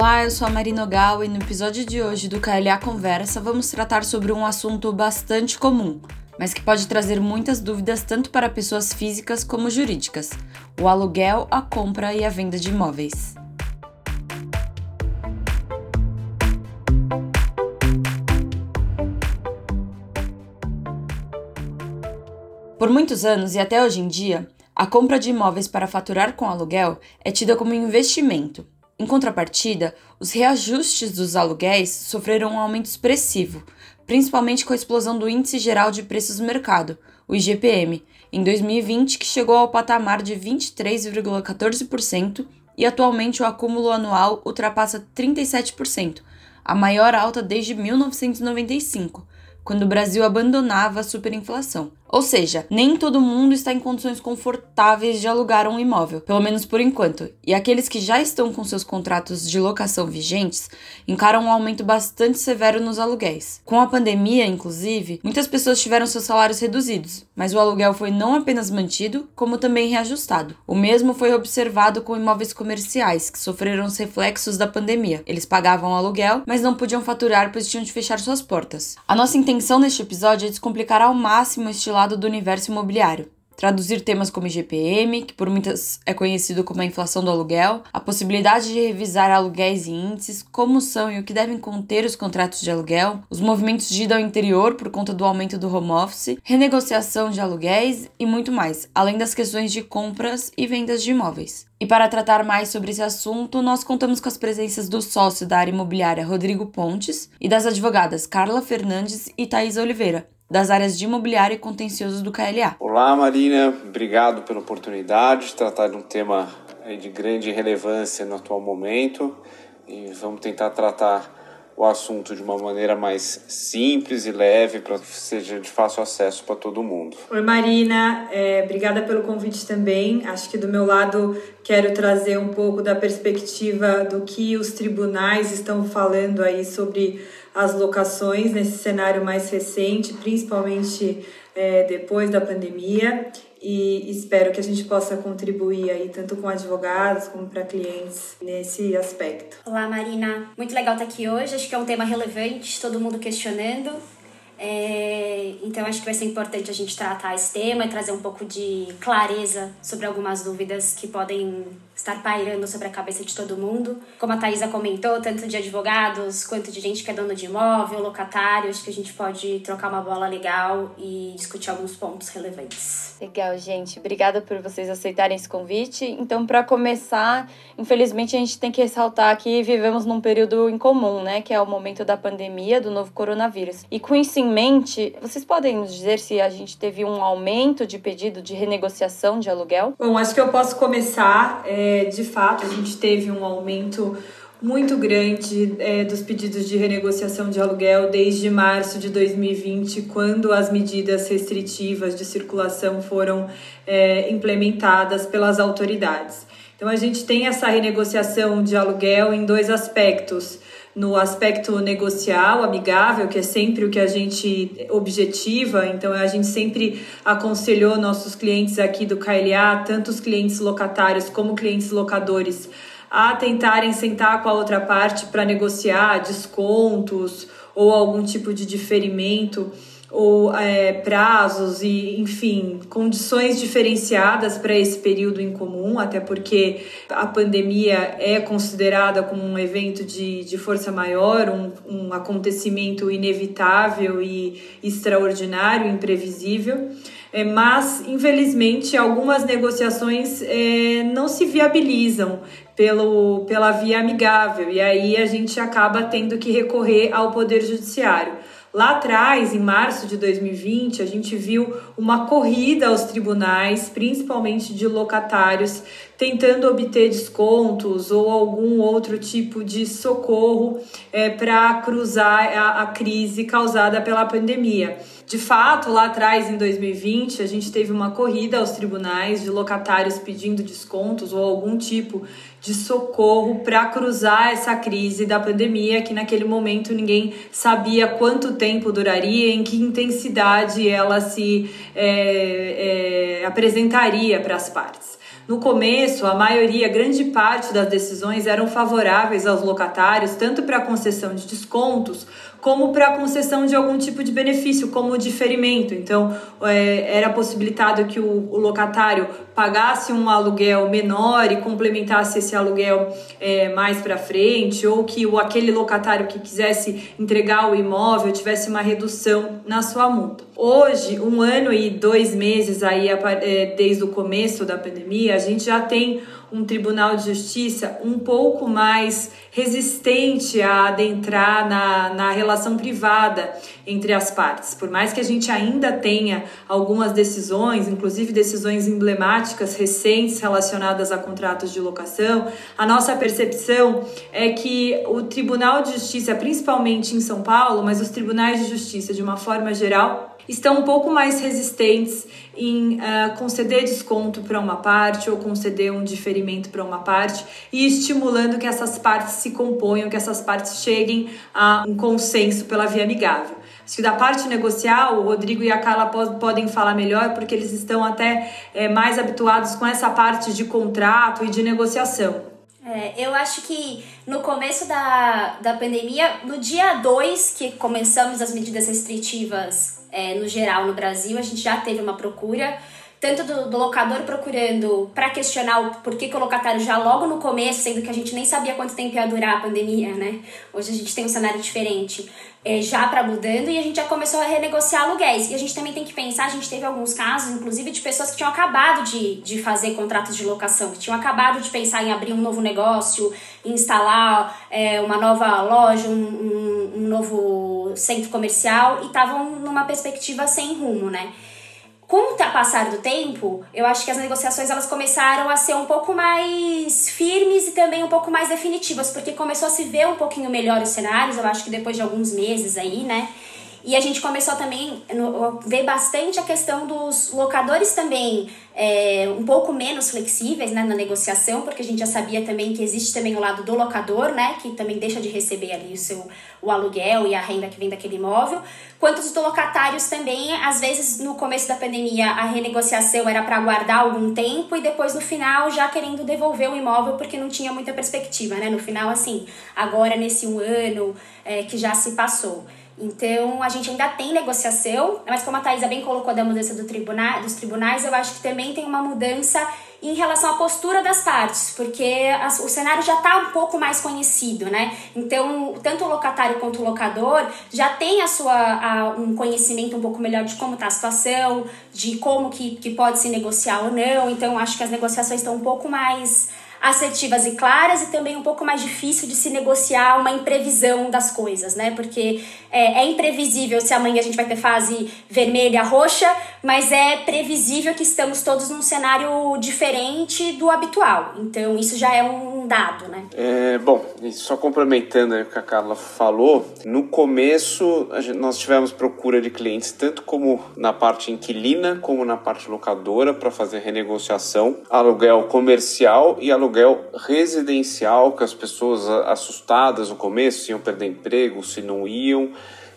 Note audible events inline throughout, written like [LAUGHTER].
Olá, eu sou a Marina Ogal e no episódio de hoje do KLA Conversa vamos tratar sobre um assunto bastante comum, mas que pode trazer muitas dúvidas tanto para pessoas físicas como jurídicas: o aluguel, a compra e a venda de imóveis. Por muitos anos e até hoje em dia, a compra de imóveis para faturar com aluguel é tida como investimento. Em contrapartida, os reajustes dos aluguéis sofreram um aumento expressivo, principalmente com a explosão do Índice Geral de Preços do Mercado, o IGPM, em 2020, que chegou ao patamar de 23,14% e atualmente o acúmulo anual ultrapassa 37%, a maior alta desde 1995, quando o Brasil abandonava a superinflação. Ou seja, nem todo mundo está em condições confortáveis de alugar um imóvel, pelo menos por enquanto, e aqueles que já estão com seus contratos de locação vigentes encaram um aumento bastante severo nos aluguéis. Com a pandemia, inclusive, muitas pessoas tiveram seus salários reduzidos, mas o aluguel foi não apenas mantido, como também reajustado. O mesmo foi observado com imóveis comerciais, que sofreram os reflexos da pandemia. Eles pagavam aluguel, mas não podiam faturar pois tinham de fechar suas portas. A nossa intenção neste episódio é descomplicar ao máximo estilo lado do universo imobiliário. Traduzir temas como IGPM, que por muitas é conhecido como a inflação do aluguel, a possibilidade de revisar aluguéis e índices, como são e o que devem conter os contratos de aluguel, os movimentos de ida ao interior por conta do aumento do home office, renegociação de aluguéis e muito mais, além das questões de compras e vendas de imóveis. E para tratar mais sobre esse assunto, nós contamos com as presenças do sócio da área imobiliária Rodrigo Pontes e das advogadas Carla Fernandes e Thaís Oliveira das áreas de imobiliário e contencioso do KLA. Olá, Marina. Obrigado pela oportunidade de tratar de um tema de grande relevância no atual momento e vamos tentar tratar o assunto de uma maneira mais simples e leve para que seja de fácil acesso para todo mundo. Oi, Marina. É, obrigada pelo convite também. Acho que do meu lado quero trazer um pouco da perspectiva do que os tribunais estão falando aí sobre as locações nesse cenário mais recente, principalmente é, depois da pandemia, e espero que a gente possa contribuir aí tanto com advogados como para clientes nesse aspecto. Olá, Marina. Muito legal estar aqui hoje. Acho que é um tema relevante, todo mundo questionando. É, então acho que vai ser importante a gente tratar esse tema e trazer um pouco de clareza sobre algumas dúvidas que podem estar pairando sobre a cabeça de todo mundo. Como a Thaisa comentou, tanto de advogados quanto de gente que é dono de imóvel, locatários, que a gente pode trocar uma bola legal e discutir alguns pontos relevantes. Legal, gente. Obrigada por vocês aceitarem esse convite. Então, para começar, infelizmente a gente tem que ressaltar que vivemos num período incomum, né, que é o momento da pandemia do novo coronavírus. E com isso em mente, vocês podem nos dizer se a gente teve um aumento de pedido de renegociação de aluguel? Bom, acho que eu posso começar. É é, de fato, a gente teve um aumento muito grande é, dos pedidos de renegociação de aluguel desde março de 2020, quando as medidas restritivas de circulação foram é, implementadas pelas autoridades. Então, a gente tem essa renegociação de aluguel em dois aspectos no aspecto negocial, amigável, que é sempre o que a gente objetiva. Então, a gente sempre aconselhou nossos clientes aqui do KLA, tanto os clientes locatários como clientes locadores, a tentarem sentar com a outra parte para negociar descontos ou algum tipo de diferimento ou é, prazos e, enfim, condições diferenciadas para esse período em comum, até porque a pandemia é considerada como um evento de, de força maior, um, um acontecimento inevitável e extraordinário, imprevisível. É, mas, infelizmente, algumas negociações é, não se viabilizam pelo, pela via amigável, e aí a gente acaba tendo que recorrer ao Poder Judiciário. Lá atrás, em março de 2020, a gente viu uma corrida aos tribunais, principalmente de locatários, tentando obter descontos ou algum outro tipo de socorro é, para cruzar a, a crise causada pela pandemia. De fato, lá atrás, em 2020, a gente teve uma corrida aos tribunais de locatários pedindo descontos ou algum tipo de socorro para cruzar essa crise da pandemia, que naquele momento ninguém sabia quanto tempo duraria, em que intensidade ela se é, é, apresentaria para as partes. No começo, a maioria, grande parte das decisões eram favoráveis aos locatários, tanto para a concessão de descontos como para concessão de algum tipo de benefício, como o diferimento. Então, é, era possibilitado que o, o, locatário pagasse um aluguel menor e complementasse esse aluguel é, mais para frente, ou que o, aquele locatário que quisesse entregar o imóvel tivesse uma redução na sua multa. Hoje, um ano e dois meses aí, é, desde o começo da pandemia, a gente já tem um tribunal de justiça um pouco mais resistente a adentrar na, na relação privada entre as partes. Por mais que a gente ainda tenha algumas decisões, inclusive decisões emblemáticas recentes relacionadas a contratos de locação, a nossa percepção é que o Tribunal de Justiça, principalmente em São Paulo, mas os tribunais de justiça de uma forma geral, estão um pouco mais resistentes em uh, conceder desconto para uma parte ou conceder um diferimento para uma parte e estimulando que essas partes se componham, que essas partes cheguem a um consenso pela via amigável. Acho que da parte negocial, o Rodrigo e a Carla podem falar melhor, porque eles estão até é, mais habituados com essa parte de contrato e de negociação. É, eu acho que no começo da, da pandemia, no dia 2 que começamos as medidas restritivas é, no geral no Brasil, a gente já teve uma procura tanto do, do locador procurando para questionar o porquê que o locatário já logo no começo, sendo que a gente nem sabia quanto tempo ia durar a pandemia, né? Hoje a gente tem um cenário diferente, é, já para mudando e a gente já começou a renegociar aluguéis. E a gente também tem que pensar, a gente teve alguns casos, inclusive, de pessoas que tinham acabado de, de fazer contratos de locação, que tinham acabado de pensar em abrir um novo negócio, instalar é, uma nova loja, um, um, um novo centro comercial e estavam numa perspectiva sem rumo, né? Com o passar do tempo, eu acho que as negociações elas começaram a ser um pouco mais firmes e também um pouco mais definitivas, porque começou a se ver um pouquinho melhor os cenários, eu acho que depois de alguns meses aí, né? E a gente começou também a ver bastante a questão dos locadores também é, um pouco menos flexíveis né, na negociação, porque a gente já sabia também que existe também o lado do locador, né, que também deixa de receber ali o seu o aluguel e a renda que vem daquele imóvel, quanto os locatários também, às vezes no começo da pandemia a renegociação era para aguardar algum tempo e depois no final já querendo devolver o imóvel porque não tinha muita perspectiva, né? No final, assim, agora nesse um ano é, que já se passou. Então, a gente ainda tem negociação, mas como a Thaisa bem colocou da mudança do tribunal, dos tribunais, eu acho que também tem uma mudança em relação à postura das partes, porque o cenário já está um pouco mais conhecido, né? Então, tanto o locatário quanto o locador já tem a sua, a, um conhecimento um pouco melhor de como está a situação, de como que, que pode se negociar ou não. Então, acho que as negociações estão um pouco mais assertivas e claras e também um pouco mais difícil de se negociar uma imprevisão das coisas, né? Porque é, é, imprevisível se amanhã a gente vai ter fase vermelha, roxa, mas é previsível que estamos todos num cenário diferente do habitual. Então isso já é um dado, né? É, bom, só complementando o que a Carla falou, no começo gente, nós tivemos procura de clientes tanto como na parte inquilina como na parte locadora para fazer renegociação, aluguel comercial e aluguel aluguel residencial, que as pessoas assustadas no começo iam perder emprego, se não iam,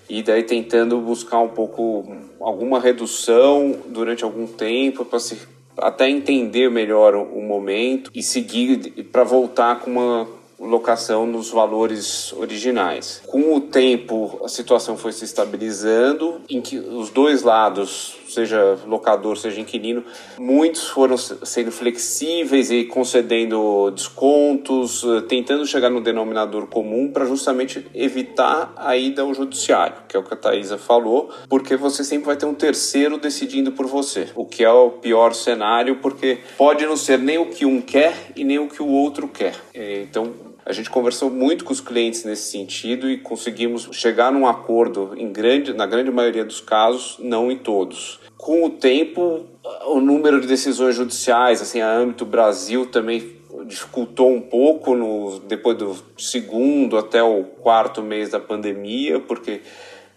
e daí tentando buscar um pouco alguma redução durante algum tempo para se até entender melhor o momento e seguir para voltar com uma locação nos valores originais. Com o tempo, a situação foi se estabilizando, em que os dois lados, seja locador, seja inquilino, muitos foram sendo flexíveis e concedendo descontos, eh, tentando chegar no denominador comum para justamente evitar a ida ao judiciário, que é o que a Thaisa falou, porque você sempre vai ter um terceiro decidindo por você, o que é o pior cenário, porque pode não ser nem o que um quer e nem o que o outro quer. Eh, então, a gente conversou muito com os clientes nesse sentido e conseguimos chegar num acordo em grande, na grande maioria dos casos, não em todos. Com o tempo, o número de decisões judiciais, assim, a âmbito Brasil também dificultou um pouco no, depois do segundo até o quarto mês da pandemia, porque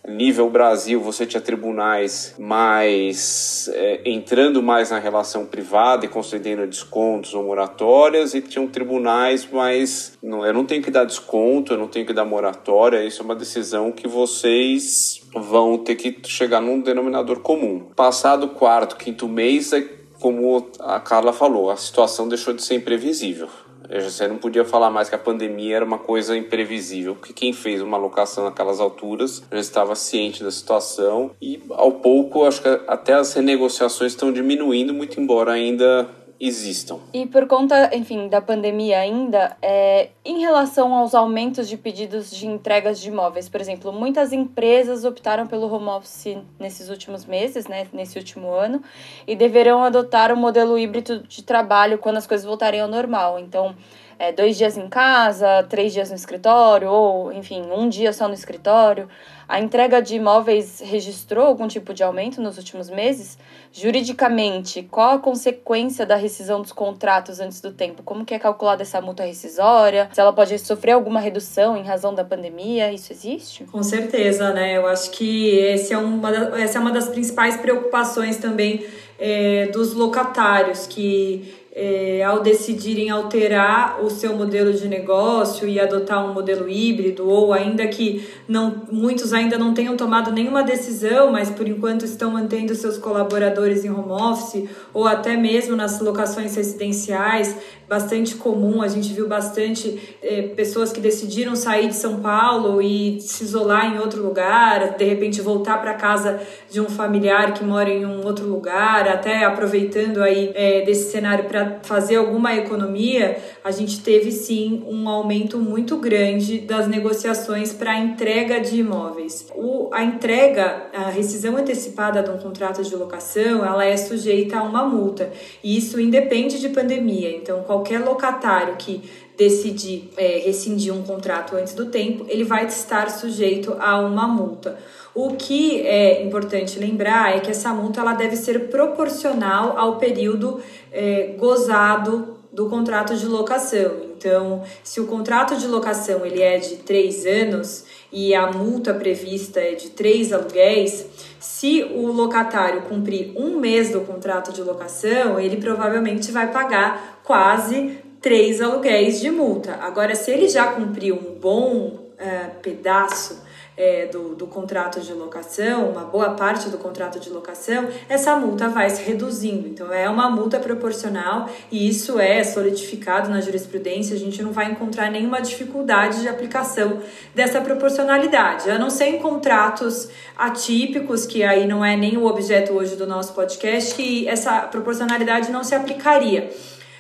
nível Brasil, você tinha tribunais mais é, entrando mais na relação privada e concedendo descontos ou moratórias, e tinham tribunais mais. Não, eu não tenho que dar desconto, eu não tenho que dar moratória, isso é uma decisão que vocês vão ter que chegar num denominador comum. Passado o quarto, quinto mês, é como a Carla falou, a situação deixou de ser imprevisível. Você não podia falar mais que a pandemia era uma coisa imprevisível, porque quem fez uma alocação naquelas alturas já estava ciente da situação e, ao pouco, acho que até as renegociações estão diminuindo, muito embora ainda existam. E por conta, enfim, da pandemia ainda, é, em relação aos aumentos de pedidos de entregas de imóveis, por exemplo, muitas empresas optaram pelo home office nesses últimos meses, né, nesse último ano, e deverão adotar o um modelo híbrido de trabalho quando as coisas voltarem ao normal. Então, é, dois dias em casa, três dias no escritório, ou, enfim, um dia só no escritório. A entrega de imóveis registrou algum tipo de aumento nos últimos meses? Juridicamente, qual a consequência da rescisão dos contratos antes do tempo? Como que é calculada essa multa rescisória? Se ela pode sofrer alguma redução em razão da pandemia? Isso existe? Com certeza, né? Eu acho que esse é uma essa é uma das principais preocupações também é, dos locatários, que é, ao decidirem alterar o seu modelo de negócio e adotar um modelo híbrido, ou ainda que não, muitos ainda não tenham tomado nenhuma decisão, mas por enquanto estão mantendo seus colaboradores em home office, ou até mesmo nas locações residenciais, bastante comum, a gente viu bastante é, pessoas que decidiram sair de São Paulo e se isolar em outro lugar, de repente voltar para casa de um familiar que mora em um outro lugar, até aproveitando aí é, desse cenário para fazer alguma economia, a gente teve sim um aumento muito grande das negociações para entrega de imóveis. O, a entrega, a rescisão antecipada de um contrato de locação, ela é sujeita a uma multa, e isso independe de pandemia. Então, qualquer locatário que decidir é, rescindir um contrato antes do tempo, ele vai estar sujeito a uma multa. O que é importante lembrar é que essa multa ela deve ser proporcional ao período é, gozado do contrato de locação. Então, se o contrato de locação ele é de três anos e a multa prevista é de três aluguéis, se o locatário cumprir um mês do contrato de locação, ele provavelmente vai pagar quase três aluguéis de multa. Agora, se ele já cumpriu um bom uh, pedaço é, do, do contrato de locação, uma boa parte do contrato de locação, essa multa vai se reduzindo. Então, é uma multa proporcional e isso é solidificado na jurisprudência. A gente não vai encontrar nenhuma dificuldade de aplicação dessa proporcionalidade, a não ser em contratos atípicos, que aí não é nem o objeto hoje do nosso podcast, que essa proporcionalidade não se aplicaria.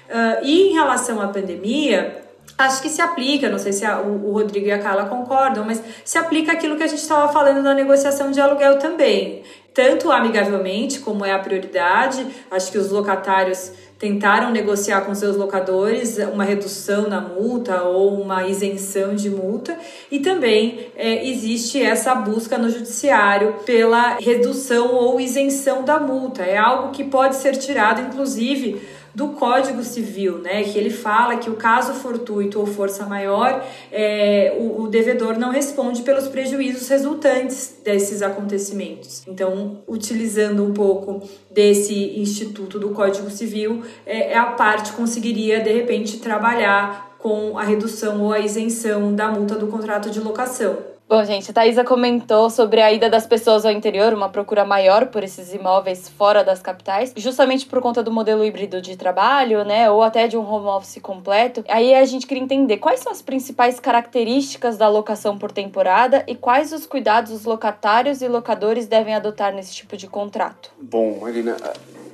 Uh, e em relação à pandemia, acho que se aplica, não sei se a, o, o, Rodrigo e a Carla concordam, mas se aplica aquilo que a gente estava falando na negociação de aluguel também. Tanto amigavelmente, como é a prioridade, acho que os locatários tentaram negociar com seus locadores uma redução na multa ou uma isenção de multa, e também é, existe essa busca no judiciário pela redução ou isenção da multa. É algo que pode ser tirado, inclusive, do Código Civil, né, que ele fala que o caso fortuito ou força maior, é, o, o devedor não responde pelos prejuízos resultantes desses acontecimentos. Então, utilizando um pouco desse instituto do Código Civil, é, a parte conseguiria de repente trabalhar com a redução ou a isenção da multa do contrato de locação. Bom, gente, a Thaisa comentou sobre a ida das pessoas ao interior, uma procura maior por esses imóveis fora das capitais, justamente por conta do modelo híbrido de trabalho, né, ou até de um home office completo. Aí a gente queria entender quais são as principais características da locação por temporada e quais os cuidados os locatários e locadores devem adotar nesse tipo de contrato. Bom, Marina,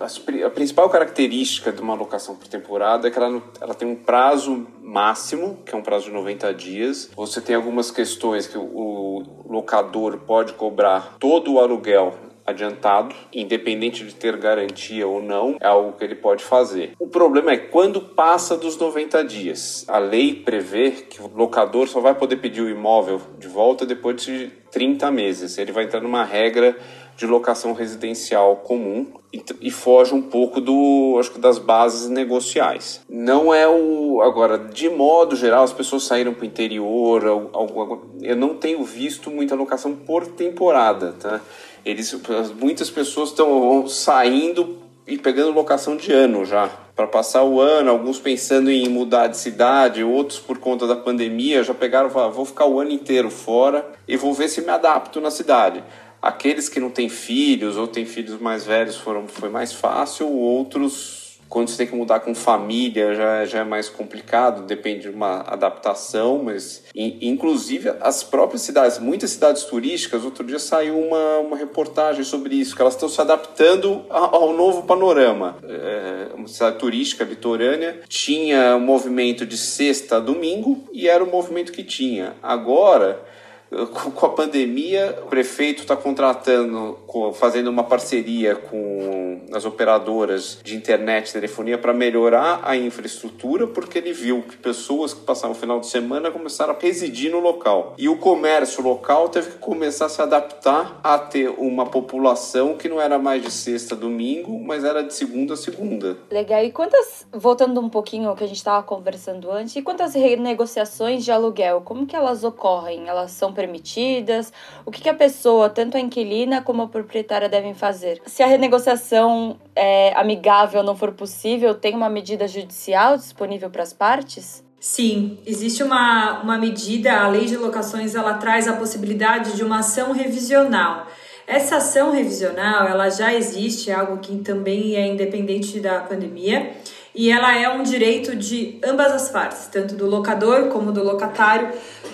a principal característica de uma locação por temporada é que ela, ela tem um prazo máximo, que é um prazo de 90 dias. Você tem algumas questões que o locador pode cobrar todo o aluguel adiantado, independente de ter garantia ou não, é algo que ele pode fazer. O problema é quando passa dos 90 dias. A lei prevê que o locador só vai poder pedir o imóvel de volta depois de 30 meses. Ele vai entrar numa regra de locação residencial comum e, foge um pouco do acho que das bases negociais. Não é o agora de modo geral as pessoas saíram para o interior. Eu não tenho visto muita locação por temporada, tá? Eles muitas pessoas estão saindo e pegando locação de ano já para passar o ano, alguns pensando em mudar de cidade, outros por conta da pandemia já pegaram, vou ficar o ano inteiro fora e vou ver se me adapto na cidade. Aqueles que não têm filhos ou têm filhos mais velhos foram, foi mais fácil, outros quando você tem que mudar com família já, já é mais complicado, depende de uma adaptação, mas inclusive as próprias cidades, muitas cidades turísticas, outro dia saiu uma, uma reportagem sobre isso, que elas estão se adaptando ao novo panorama. É, uma cidade turística litorânea tinha movimento de sexta a domingo e era o movimento que tinha. Agora com a pandemia, o prefeito está contratando, fazendo uma parceria com as operadoras de internet e telefonia para melhorar a infraestrutura, porque ele viu que pessoas que passavam o final de semana começaram a residir no local. E o comércio local teve que começar a se adaptar a ter uma população que não era mais de sexta a domingo, mas era de segunda a segunda. Legal. E quantas, voltando um pouquinho ao que a gente estava conversando antes, e quantas renegociações de aluguel, como que elas ocorrem? Elas são permitidas? O que, que a pessoa, tanto a inquilina como a proprietária, devem fazer? Se a renegociação é, amigável não for possível, tem uma medida judicial disponível para as partes? Sim, existe uma, uma medida, a lei de locações, ela traz a possibilidade de uma ação revisional. Essa ação revisional, ela já existe, é algo que também é independente da pandemia, e ela é um direito de ambas as partes, tanto do locador como do locatário.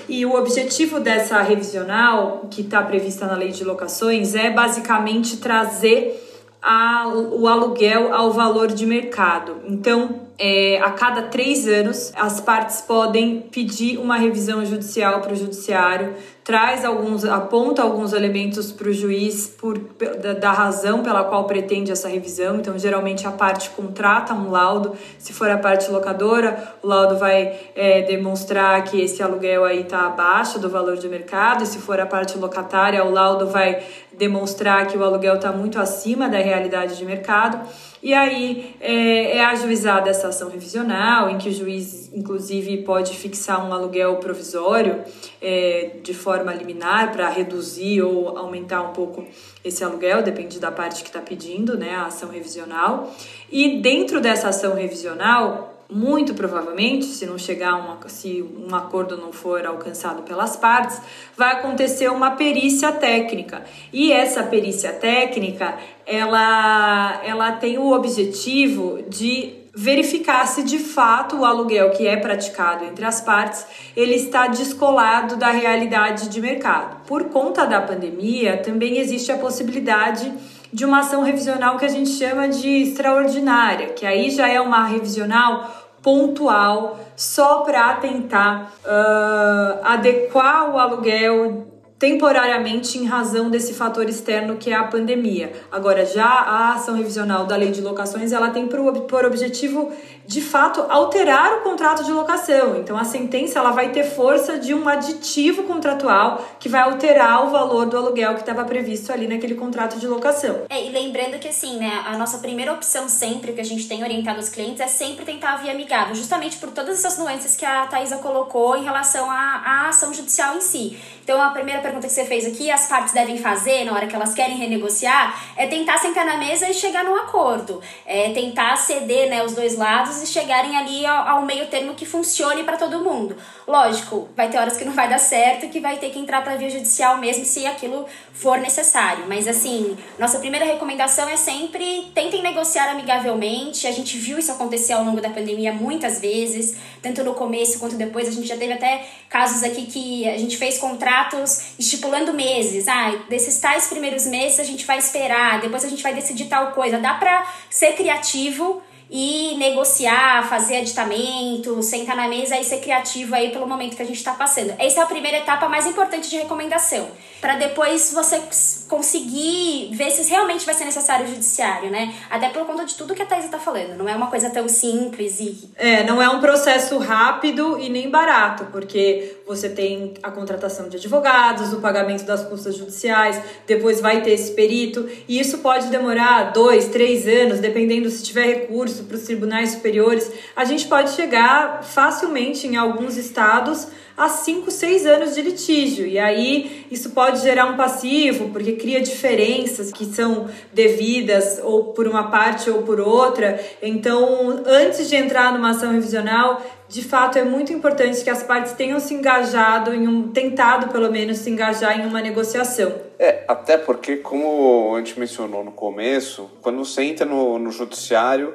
E o objetivo dessa revisional, que está prevista na lei de locações, é basicamente trazer a, o aluguel ao valor de mercado. Então, é, a cada três anos, as partes podem pedir uma revisão judicial para o judiciário, traz alguns, aponta alguns elementos para o juiz por, da, da, razão pela qual pretende essa revisão. Então, geralmente a parte contrata um laudo. Se for a parte locadora, o laudo vai é, demonstrar que esse aluguel aí está abaixo do valor de mercado. Se for a parte locatária, o laudo vai demonstrar que o aluguel está muito acima da realidade de mercado. E aí é, é ajuizada essa ação revisional, em que o juiz, inclusive, pode fixar um aluguel provisório é, de forma liminar para reduzir ou aumentar um pouco esse aluguel, depende da parte que está pedindo né, a ação revisional. E dentro dessa ação revisional, muito provavelmente, se não chegar uma, se um acordo não for alcançado pelas partes, vai acontecer uma perícia técnica. E essa perícia técnica, ela, ela tem o objetivo de verificar se de fato o aluguel que é praticado entre as partes ele está descolado da realidade de mercado. Por conta da pandemia, também existe a possibilidade de uma ação revisional que a gente chama de extraordinária, que aí já é uma revisional pontual só para tentar uh, adequar o aluguel temporariamente em razão desse fator externo que é a pandemia. Agora, já a ação revisional da lei de locações, ela tem por, por objetivo de fato alterar o contrato de locação. Então a sentença ela vai ter força de um aditivo contratual que vai alterar o valor do aluguel que estava previsto ali naquele contrato de locação. É, e lembrando que assim, né, a nossa primeira opção sempre que a gente tem orientado os clientes é sempre tentar a via amigável, justamente por todas essas nuances que a Thaisa colocou em relação à, à ação judicial em si. Então a primeira pergunta que você fez aqui, as partes devem fazer na hora que elas querem renegociar, é tentar sentar na mesa e chegar num acordo. É tentar ceder né, os dois lados e chegarem ali ao, ao meio termo que funcione para todo mundo. Lógico, vai ter horas que não vai dar certo, que vai ter que entrar para via judicial mesmo se aquilo for necessário. Mas assim, nossa primeira recomendação é sempre tentem negociar amigavelmente. A gente viu isso acontecer ao longo da pandemia muitas vezes, tanto no começo quanto depois. A gente já teve até casos aqui que a gente fez contratos estipulando meses. Ah, desses tais primeiros meses a gente vai esperar, depois a gente vai decidir tal coisa. Dá para ser criativo e negociar, fazer aditamento, sentar na mesa e ser criativo aí pelo momento que a gente está passando. Essa é a primeira etapa mais importante de recomendação, para depois você conseguir ver se realmente vai ser necessário o judiciário, né? Até por conta de tudo que a Thais está falando, não é uma coisa tão simples e... É, não é um processo rápido e nem barato, porque você tem a contratação de advogados, o pagamento das custas judiciais, depois vai ter esse perito, e isso pode demorar dois, três anos, dependendo se tiver recurso para os tribunais superiores. A gente pode chegar facilmente em alguns estados a 5, 6 anos de litígio. E aí isso pode gerar um passivo, porque cria diferenças que são devidas ou por uma parte ou por outra. Então, antes de entrar numa ação revisional, de fato é muito importante que as partes tenham se engajado em um tentado pelo menos se engajar em uma negociação. É, até porque como a gente mencionou no começo, quando você entra no, no judiciário,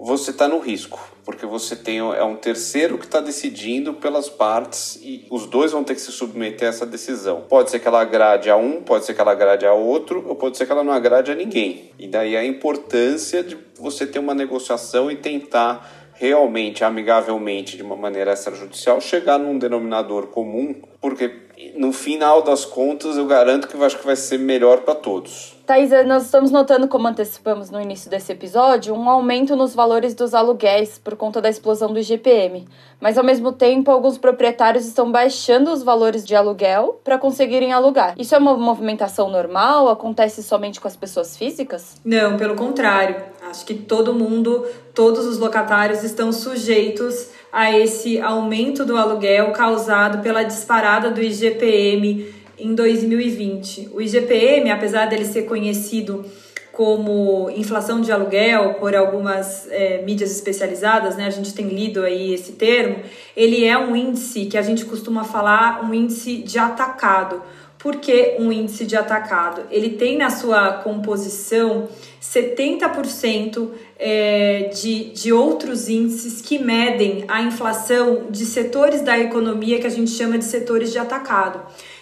você está no risco, porque você tem é um terceiro que está decidindo pelas partes e os dois vão ter que se submeter a essa decisão. Pode ser que ela agrade a um, pode ser que ela agrade a outro, ou pode ser que ela não agrade a ninguém. E daí a importância de você ter uma negociação e tentar realmente, amigavelmente, de uma maneira extrajudicial, chegar num denominador comum, porque no final das contas eu garanto que eu acho que vai ser melhor para todos. Thais, nós estamos notando, como antecipamos no início desse episódio, um aumento nos valores dos aluguéis por conta da explosão do IGPM. Mas, ao mesmo tempo, alguns proprietários estão baixando os valores de aluguel para conseguirem alugar. Isso é uma movimentação normal? Acontece somente com as pessoas físicas? Não, pelo contrário. Acho que todo mundo, todos os locatários estão sujeitos a esse aumento do aluguel causado pela disparada do IGPM em 2020. O IGPM, apesar dele ser conhecido como inflação de aluguel por algumas é, mídias especializadas, né? A gente tem lido aí esse termo. Ele é um índice que a gente costuma falar um índice de atacado. Por que um índice de atacado? Ele tem na sua composição 70% é, de, de outros índices que medem a inflação de setores da economia que a gente chama de setores de atacado.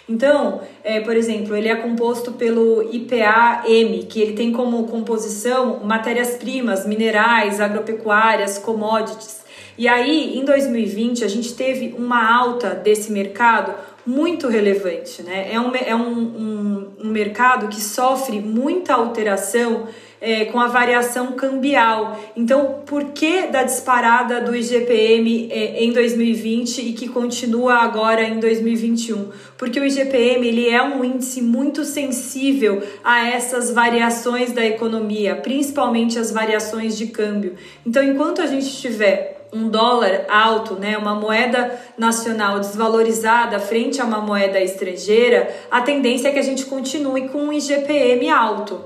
Então, é, por exemplo, ele é composto pelo IPA-M, que ele tem como composição matérias-primas, minerais, agropecuárias, commodities. E aí, em 2020, a gente teve uma alta desse mercado muito relevante. Né? É, um, é um, um, um mercado que sofre muita alteração é, com a variação cambial. Então, por que da disparada do IGPM é, em 2020 e que continua agora em 2021? Porque o IGPM ele é um índice muito sensível a essas variações da economia, principalmente as variações de câmbio. Então, enquanto a gente tiver um dólar alto, né, uma moeda nacional desvalorizada frente a uma moeda estrangeira, a tendência é que a gente continue com um IGPM alto.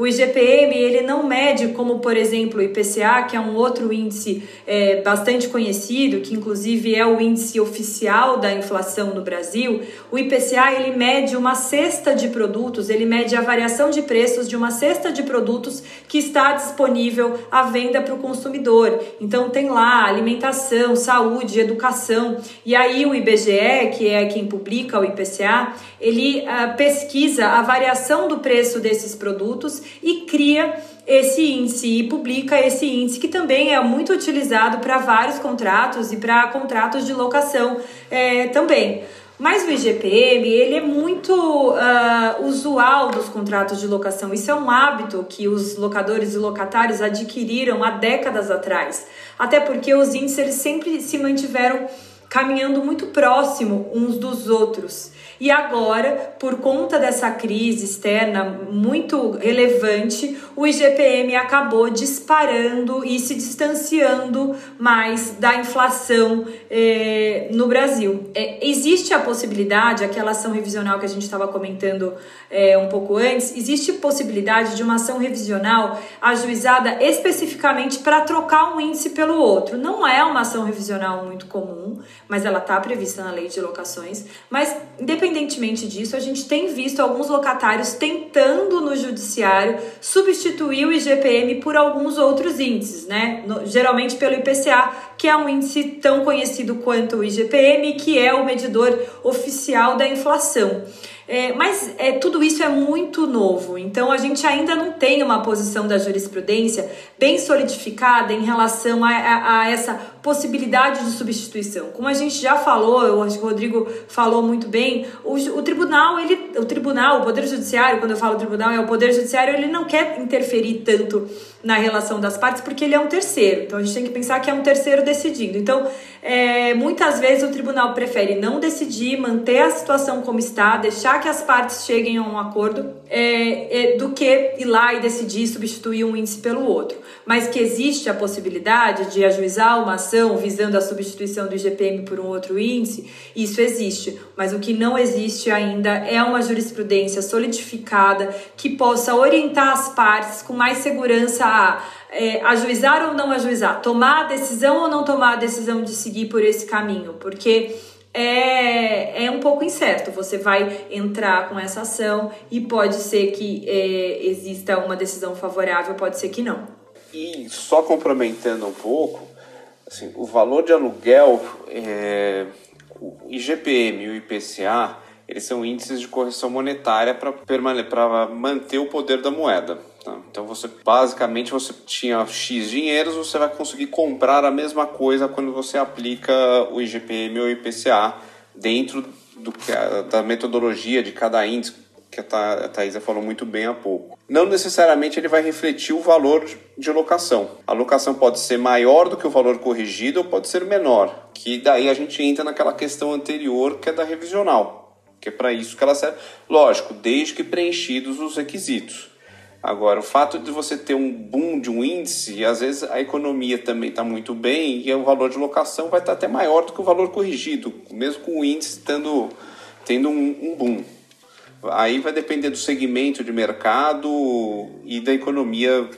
O IGPM ele não mede como, por exemplo, o IPCA, que é um outro índice é, bastante conhecido, que inclusive é o índice oficial da inflação no Brasil. O IPCA ele mede uma cesta de produtos, ele mede a variação de preços de uma cesta de produtos que está disponível à venda para o consumidor. Então tem lá alimentação, saúde, educação. E aí o IBGE, que é quem publica o IPCA, ele uh, pesquisa a variação do preço desses produtos e cria esse índice e publica esse índice que também é muito utilizado para vários contratos e para contratos de locação é, também. Mas o IGPM, ele é muito uh, usual dos contratos de locação. Isso é um hábito que os locadores e locatários adquiriram há décadas atrás. Até porque os índices eles sempre se mantiveram caminhando muito próximo uns dos outros. E agora, por conta dessa crise externa muito relevante, o IGPM acabou disparando e se distanciando mais da inflação eh, no Brasil. É, existe a possibilidade, aquela ação revisional que a gente estava comentando eh, um pouco antes, existe possibilidade de uma ação revisional ajuizada especificamente para trocar um índice pelo outro. Não é uma ação revisional muito comum, mas ela está prevista na lei de locações. Mas, independentemente disso, a gente tem visto alguns locatários tentando no judiciário substituir o IGPM por alguns outros índices, né? No, geralmente pelo IPCA, que é um índice tão conhecido quanto o IGPM, que é o medidor oficial da inflação. É, mas é, tudo isso é muito novo, então a gente ainda não tem uma posição da jurisprudência bem solidificada em relação a, a, a essa possibilidade de substituição. Como a gente já falou, eu acho que o Rodrigo falou muito bem, o, o tribunal, ele, o tribunal, o poder judiciário, quando eu falo tribunal, é o poder judiciário, ele não quer interferir tanto na relação das partes, porque ele é um terceiro. Então a gente tem que pensar que é um terceiro decidindo. Então, é, muitas vezes o tribunal prefere não decidir, manter a situação como está, deixar que as partes cheguem a um acordo, é, é, do que ir lá e decidir substituir um índice pelo outro. Mas que existe a possibilidade de ajuizar uma ação visando a substituição do IGPM por um outro índice, isso existe. Mas o que não existe ainda é uma jurisprudência solidificada que possa orientar as partes com mais segurança a é, ajuizar ou não ajuizar, tomar a decisão ou não tomar a decisão de seguir por esse caminho, porque é, é um pouco incerto. Você vai entrar com essa ação e pode ser que é, exista uma decisão favorável, pode ser que não. E só complementando um pouco, assim, o valor de aluguel, é, o IGPM e o IPCA, eles são índices de correção monetária para manter o poder da moeda. Tá? Então você basicamente você tinha X dinheiros, você vai conseguir comprar a mesma coisa quando você aplica o IGPM ou o IPCA dentro do da metodologia de cada índice que a Thaisa falou muito bem há pouco. Não necessariamente ele vai refletir o valor de locação. A locação pode ser maior do que o valor corrigido ou pode ser menor, que daí a gente entra naquela questão anterior que é da revisional, que é para isso que ela serve. Lógico, desde que preenchidos os requisitos. Agora, o fato de você ter um boom de um índice, às vezes a economia também está muito bem, e o valor de locação vai estar tá até maior do que o valor corrigido, mesmo com o índice tendo, tendo um, um boom. Aí vai depender do segmento de mercado e da economia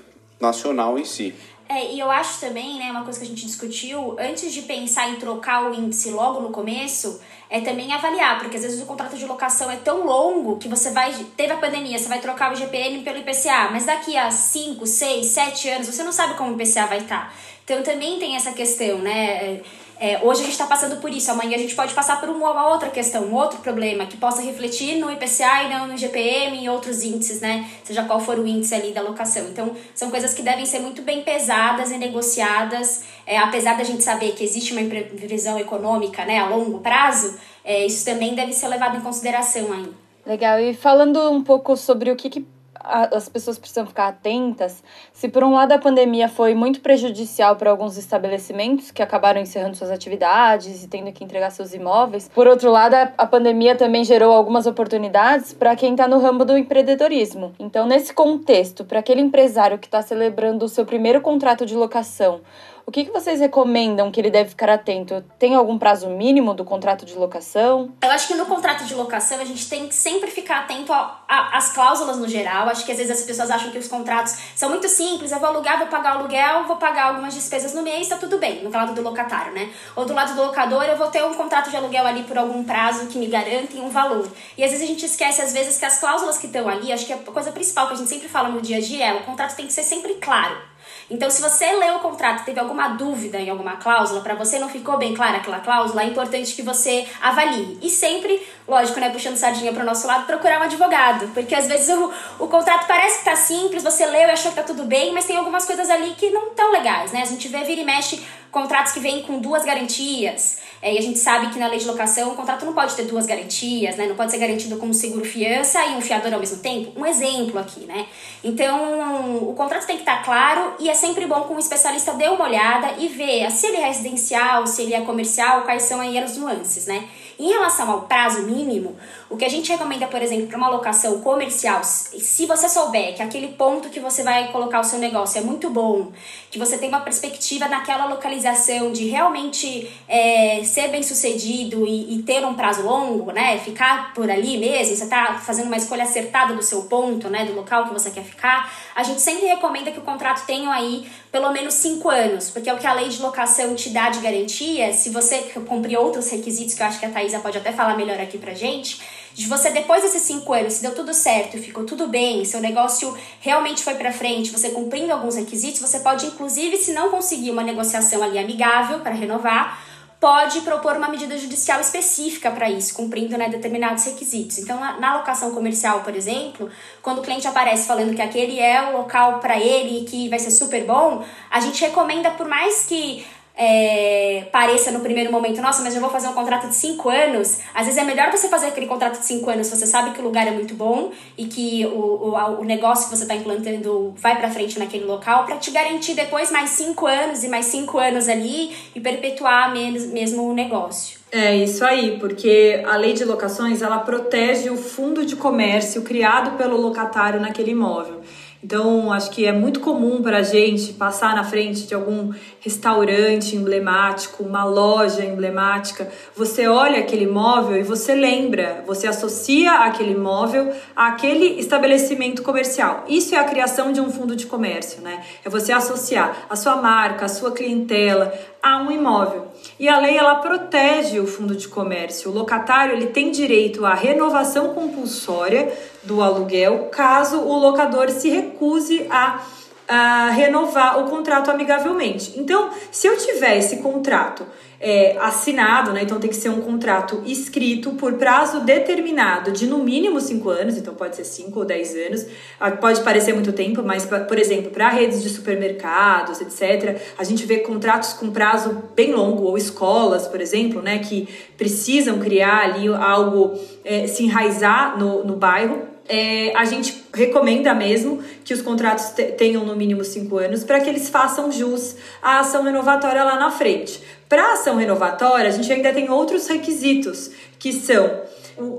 nacional em si. É, e eu acho também, né, uma coisa que a gente discutiu, antes de pensar em trocar o índice logo no começo, é também avaliar, porque às vezes o contrato de locação é tão longo que você vai. Teve a pandemia, você vai trocar o IGPM pelo IPCA, mas daqui a 5, 6, 7 anos você não sabe como o IPCA vai estar. Então também tem essa questão, né? É, hoje a gente está passando por isso, amanhã a gente pode passar por uma outra questão, um outro problema que possa refletir no IPCA e não no GPM e outros índices, né? Seja qual for o índice ali da locação. Então, são coisas que devem ser muito bem pesadas e negociadas, é, apesar da gente saber que existe uma previsão econômica né, a longo prazo, é, isso também deve ser levado em consideração ainda. Legal, e falando um pouco sobre o que, que as pessoas precisam ficar atentas. Se por um lado a pandemia foi muito prejudicial para alguns estabelecimentos que acabaram encerrando suas atividades e tendo que entregar seus imóveis, por outro lado a pandemia também gerou algumas oportunidades para quem está no ramo do empreendedorismo. Então, nesse contexto, para aquele empresário que está celebrando o seu primeiro contrato de locação, o que, que vocês recomendam que ele deve ficar atento? Tem algum prazo mínimo do contrato de locação? Eu acho que no contrato de locação a gente tem que sempre ficar atento às cláusulas no geral. Acho que às vezes as pessoas acham que os contratos são muito simples. Eu vou alugar, vou pagar o aluguel, vou pagar algumas despesas no mês, tá tudo bem, no lado do locatário, né? Ou do lado do locador, eu vou ter um contrato de aluguel ali por algum prazo que me garante um valor. E às vezes a gente esquece, às vezes, que as cláusulas que estão ali, acho que a coisa principal que a gente sempre fala no dia a dia é o contrato tem que ser sempre claro. Então, se você leu o contrato, teve alguma dúvida em alguma cláusula, para você não ficou bem clara aquela cláusula, é importante que você avalie. E sempre, lógico, né, puxando sardinha para o nosso lado, procurar um advogado, porque às vezes o, o contrato parece que tá simples, você leu e achou que tá tudo bem, mas tem algumas coisas ali que não tão legais, né? A gente vê vira e mexe contratos que vêm com duas garantias. É, e a gente sabe que na lei de locação o contrato não pode ter duas garantias, né? Não pode ser garantido como seguro fiança e um fiador ao mesmo tempo. Um exemplo aqui, né? Então, o contrato tem que estar claro e é sempre bom que um especialista dê uma olhada e ver se ele é residencial, se ele é comercial, quais são aí as nuances, né? Em relação ao prazo mínimo, o que a gente recomenda, por exemplo, para uma locação comercial, se você souber que aquele ponto que você vai colocar o seu negócio é muito bom, que você tem uma perspectiva naquela localização de realmente é, ser bem sucedido e, e, ter um prazo longo, né? Ficar por ali mesmo, você está fazendo uma escolha acertada do seu ponto, né? Do local que você quer ficar, a gente sempre recomenda que o contrato tenha aí pelo menos cinco anos, porque é o que a lei de locação te dá de garantia. Se você cumprir outros requisitos, que eu acho que a Pode até falar melhor aqui pra gente, de você depois desses cinco anos, se deu tudo certo, ficou tudo bem, seu negócio realmente foi para frente, você cumprindo alguns requisitos, você pode inclusive, se não conseguir uma negociação ali amigável para renovar, pode propor uma medida judicial específica para isso, cumprindo né, determinados requisitos. Então, na, na locação comercial, por exemplo, quando o cliente aparece falando que aquele é o local para ele e que vai ser super bom, a gente recomenda, por mais que é, pareça no primeiro momento, nossa, mas eu vou fazer um contrato de cinco anos, às vezes é melhor você fazer aquele contrato de cinco anos, você sabe que o lugar é muito bom e que o, o, o negócio que você está implantando vai para frente naquele local, para te garantir depois mais cinco anos e mais cinco anos ali e perpetuar mesmo o negócio. É isso aí, porque a lei de locações ela protege o fundo de comércio criado pelo locatário naquele imóvel. Então, acho que é muito comum para a gente passar na frente de algum restaurante emblemático, uma loja emblemática. Você olha aquele imóvel e você lembra, você associa aquele imóvel àquele estabelecimento comercial. Isso é a criação de um fundo de comércio, né? É você associar a sua marca, a sua clientela a um imóvel. E a lei ela protege o fundo de comércio. O locatário ele tem direito à renovação compulsória do aluguel caso o locador se recuse a a renovar o contrato amigavelmente. Então, se eu tiver esse contrato é, assinado, né? Então tem que ser um contrato escrito por prazo determinado de no mínimo 5 anos, então pode ser 5 ou 10 anos, ah, pode parecer muito tempo, mas, por exemplo, para redes de supermercados, etc., a gente vê contratos com prazo bem longo, ou escolas, por exemplo, né? Que precisam criar ali algo, é, se enraizar no, no bairro é, a gente recomenda mesmo que os contratos tenham no mínimo cinco anos para que eles façam jus à ação renovatória lá na frente. Para a ação renovatória, a gente ainda tem outros requisitos, que são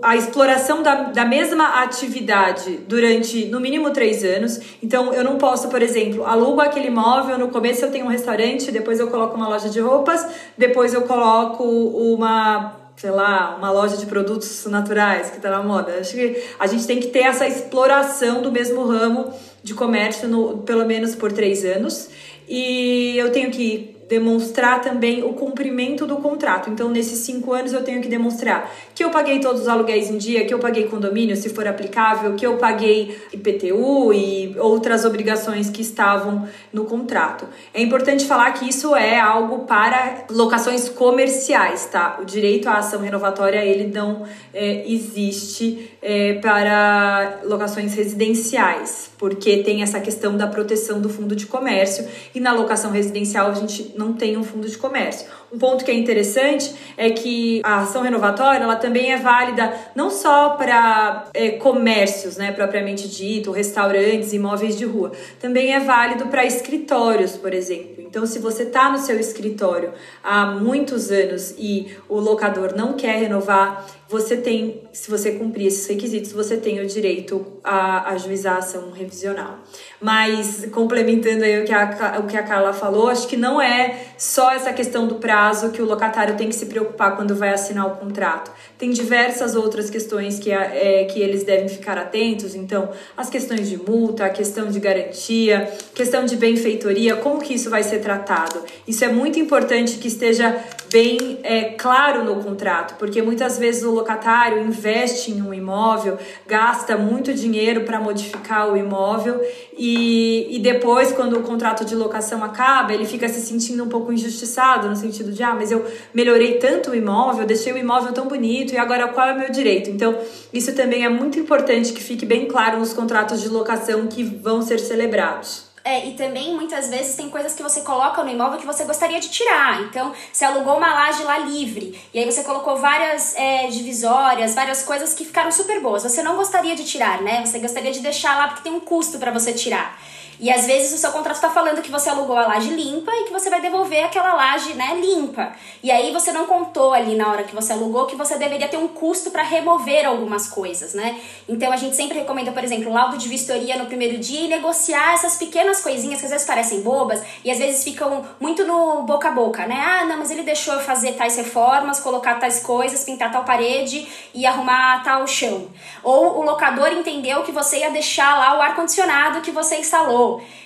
a exploração da, da mesma atividade durante no mínimo três anos. Então, eu não posso, por exemplo, alugo aquele imóvel, no começo eu tenho um restaurante, depois eu coloco uma loja de roupas, depois eu coloco uma sei lá, uma loja de produtos naturais que está na moda. Acho que a gente tem que ter essa exploração do mesmo ramo de comércio no, pelo menos por três anos. E eu tenho que demonstrar também o cumprimento do contrato. Então, nesses cinco anos, eu tenho que demonstrar que eu paguei todos os aluguéis em dia, que eu paguei condomínio, se for aplicável, que eu paguei IPTU e outras obrigações que estavam no contrato. É importante falar que isso é algo para locações comerciais, tá? O direito à ação renovatória, ele não é, existe é, para locações residenciais, porque tem essa questão da proteção do fundo de comércio e na locação residencial a gente não tem um fundo de comércio. Um ponto que é interessante é que a ação renovatória ela também é válida não só para é, comércios, né, propriamente dito, restaurantes, imóveis de rua, também é válido para escritórios, por exemplo. Então, se você está no seu escritório há muitos anos e o locador não quer renovar, você tem, se você cumprir esses requisitos, você tem o direito a ajuizar a ação revisional. Mas, complementando aí o que, a, o que a Carla falou, acho que não é só essa questão do prazo que o locatário tem que se preocupar quando vai assinar o contrato. Tem diversas outras questões que, é, que eles devem ficar atentos. Então, as questões de multa, a questão de garantia, questão de benfeitoria, como que isso vai ser tratado. Isso é muito importante que esteja bem é, claro no contrato, porque muitas vezes o locatário investe em um imóvel, gasta muito dinheiro para modificar o imóvel e, e depois, quando o contrato de locação acaba, ele fica se sentindo um pouco injustiçado, no sentido de, ah, mas eu melhorei tanto o imóvel, deixei o imóvel tão bonito e agora qual é o meu direito? Então, isso também é muito importante que fique bem claro nos contratos de locação que vão ser celebrados. É, e também muitas vezes tem coisas que você coloca no imóvel que você gostaria de tirar. Então, você alugou uma laje lá livre, e aí você colocou várias é, divisórias, várias coisas que ficaram super boas. Você não gostaria de tirar, né? Você gostaria de deixar lá porque tem um custo para você tirar. E às vezes o seu contrato está falando que você alugou a laje limpa e que você vai devolver aquela laje, né, limpa. E aí você não contou ali na hora que você alugou que você deveria ter um custo para remover algumas coisas, né? Então a gente sempre recomenda, por exemplo, laudo de vistoria no primeiro dia e negociar essas pequenas coisinhas que às vezes parecem bobas e às vezes ficam muito no boca a boca, né? Ah, não, mas ele deixou eu fazer tais reformas, colocar tais coisas, pintar tal parede e arrumar tal chão. Ou o locador entendeu que você ia deixar lá o ar condicionado que você instalou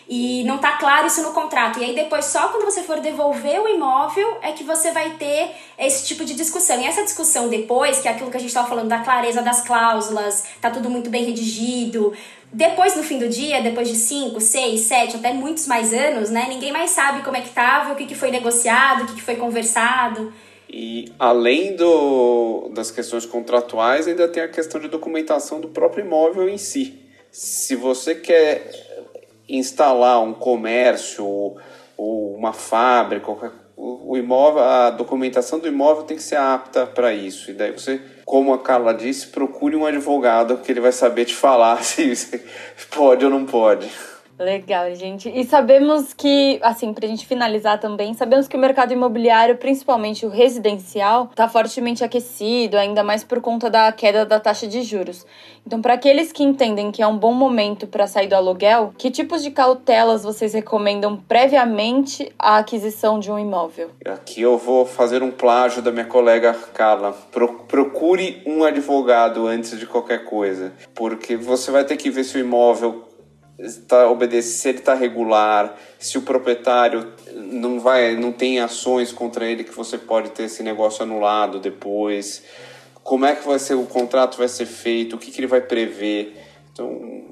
e não tá claro isso no contrato. E aí depois só quando você for devolver o imóvel é que você vai ter esse tipo de discussão. E essa discussão depois, que é aquilo que a gente estava falando da clareza das cláusulas, tá tudo muito bem redigido. Depois, no fim do dia, depois de 5, 6, 7, até muitos mais anos, né? Ninguém mais sabe como é que tava, o que, que foi negociado, o que, que foi conversado. E além do, das questões contratuais, ainda tem a questão de documentação do próprio imóvel em si. Se você quer instalar um comércio ou uma fábrica, o imóvel, a documentação do imóvel tem que ser apta para isso. E daí você, como a Carla disse, procure um advogado que ele vai saber te falar [LAUGHS] se pode ou não pode. Legal, gente. E sabemos que, assim, para a gente finalizar também, sabemos que o mercado imobiliário, principalmente o residencial, está fortemente aquecido, ainda mais por conta da queda da taxa de juros. Então, para aqueles que entendem que é um bom momento para sair do aluguel, que tipos de cautelas vocês recomendam previamente à aquisição de um imóvel? Aqui eu vou fazer um plágio da minha colega Carla. Procure um advogado antes de qualquer coisa, porque você vai ter que ver se o imóvel está obedece se ele está regular, se o proprietário não vai, não tem ações contra ele que você pode ter esse negócio anulado depois, como é que vai ser o contrato vai ser feito, o que, que ele vai prever. Então,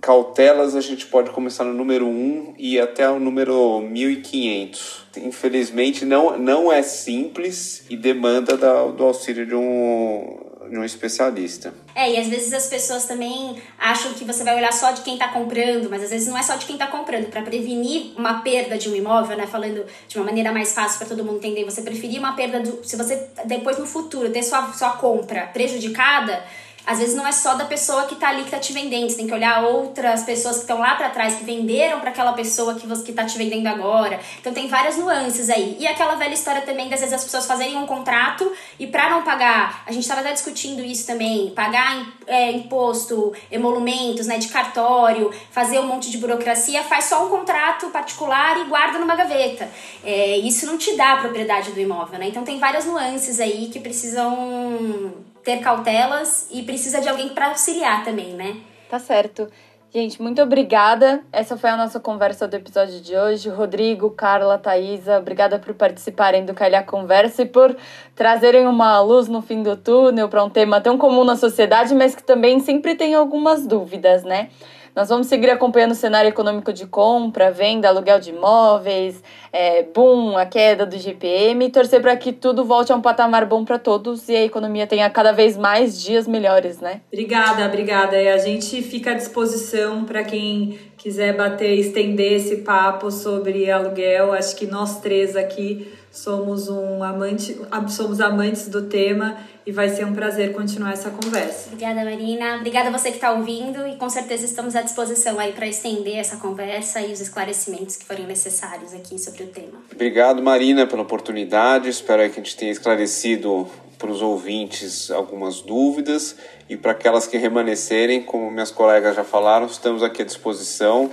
cautelas a gente pode começar no número 1 e até o número 1500. Infelizmente não, não é simples e demanda da, do auxílio de um de um especialista. É, e às vezes as pessoas também acham que você vai olhar só de quem está comprando, mas às vezes não é só de quem está comprando. Para prevenir uma perda de um imóvel, né, falando de uma maneira mais fácil para todo mundo entender, você preferir uma perda do, se você depois no futuro ter sua, sua compra prejudicada, às vezes não é só da pessoa que tá ali que tá te vendendo, você tem que olhar outras pessoas que estão lá para trás que venderam para aquela pessoa que você que tá te vendendo agora. Então tem várias nuances aí. E aquela velha história também das vezes as pessoas fazerem um contrato e para não pagar, a gente estava até discutindo isso também, pagar é, imposto, emolumentos, né, de cartório, fazer um monte de burocracia, faz só um contrato particular e guarda numa gaveta. É, isso não te dá a propriedade do imóvel, né? Então tem várias nuances aí que precisam ter cautelas e precisa de alguém para auxiliar também, né? Tá certo. Gente, muito obrigada. Essa foi a nossa conversa do episódio de hoje. Rodrigo, Carla, Thaisa, obrigada por participarem do Calhar Conversa e por trazerem uma luz no fim do túnel para um tema tão comum na sociedade, mas que também sempre tem algumas dúvidas, né? Nós vamos seguir acompanhando o cenário econômico de compra, venda, aluguel de imóveis, é, boom, a queda do GPM e torcer para que tudo volte a um patamar bom para todos e a economia tenha cada vez mais dias melhores, né? Obrigada, obrigada. E a gente fica à disposição para quem quiser bater, estender esse papo sobre aluguel. Acho que nós três aqui somos um amante, somos amantes do tema e vai ser um prazer continuar essa conversa. Obrigada, Marina. Obrigada a você que está ouvindo e com certeza estamos à disposição aí para estender essa conversa e os esclarecimentos que forem necessários aqui sobre o tema. Obrigado, Marina, pela oportunidade. Espero que a gente tenha esclarecido para os ouvintes algumas dúvidas e para aquelas que remanescerem, como minhas colegas já falaram, estamos aqui à disposição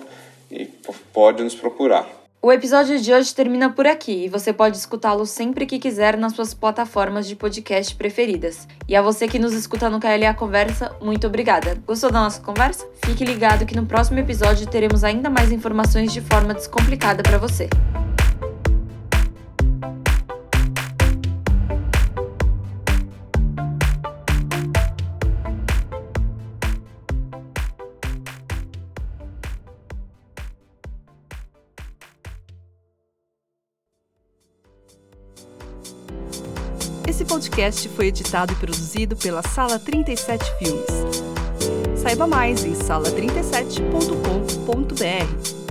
e pode nos procurar. O episódio de hoje termina por aqui e você pode escutá-lo sempre que quiser nas suas plataformas de podcast preferidas. E a você que nos escuta no KLA Conversa, muito obrigada. Gostou da nossa conversa? Fique ligado que no próximo episódio teremos ainda mais informações de forma descomplicada para você. Podcast foi editado e produzido pela Sala 37 Filmes. Saiba mais em sala37.com.br.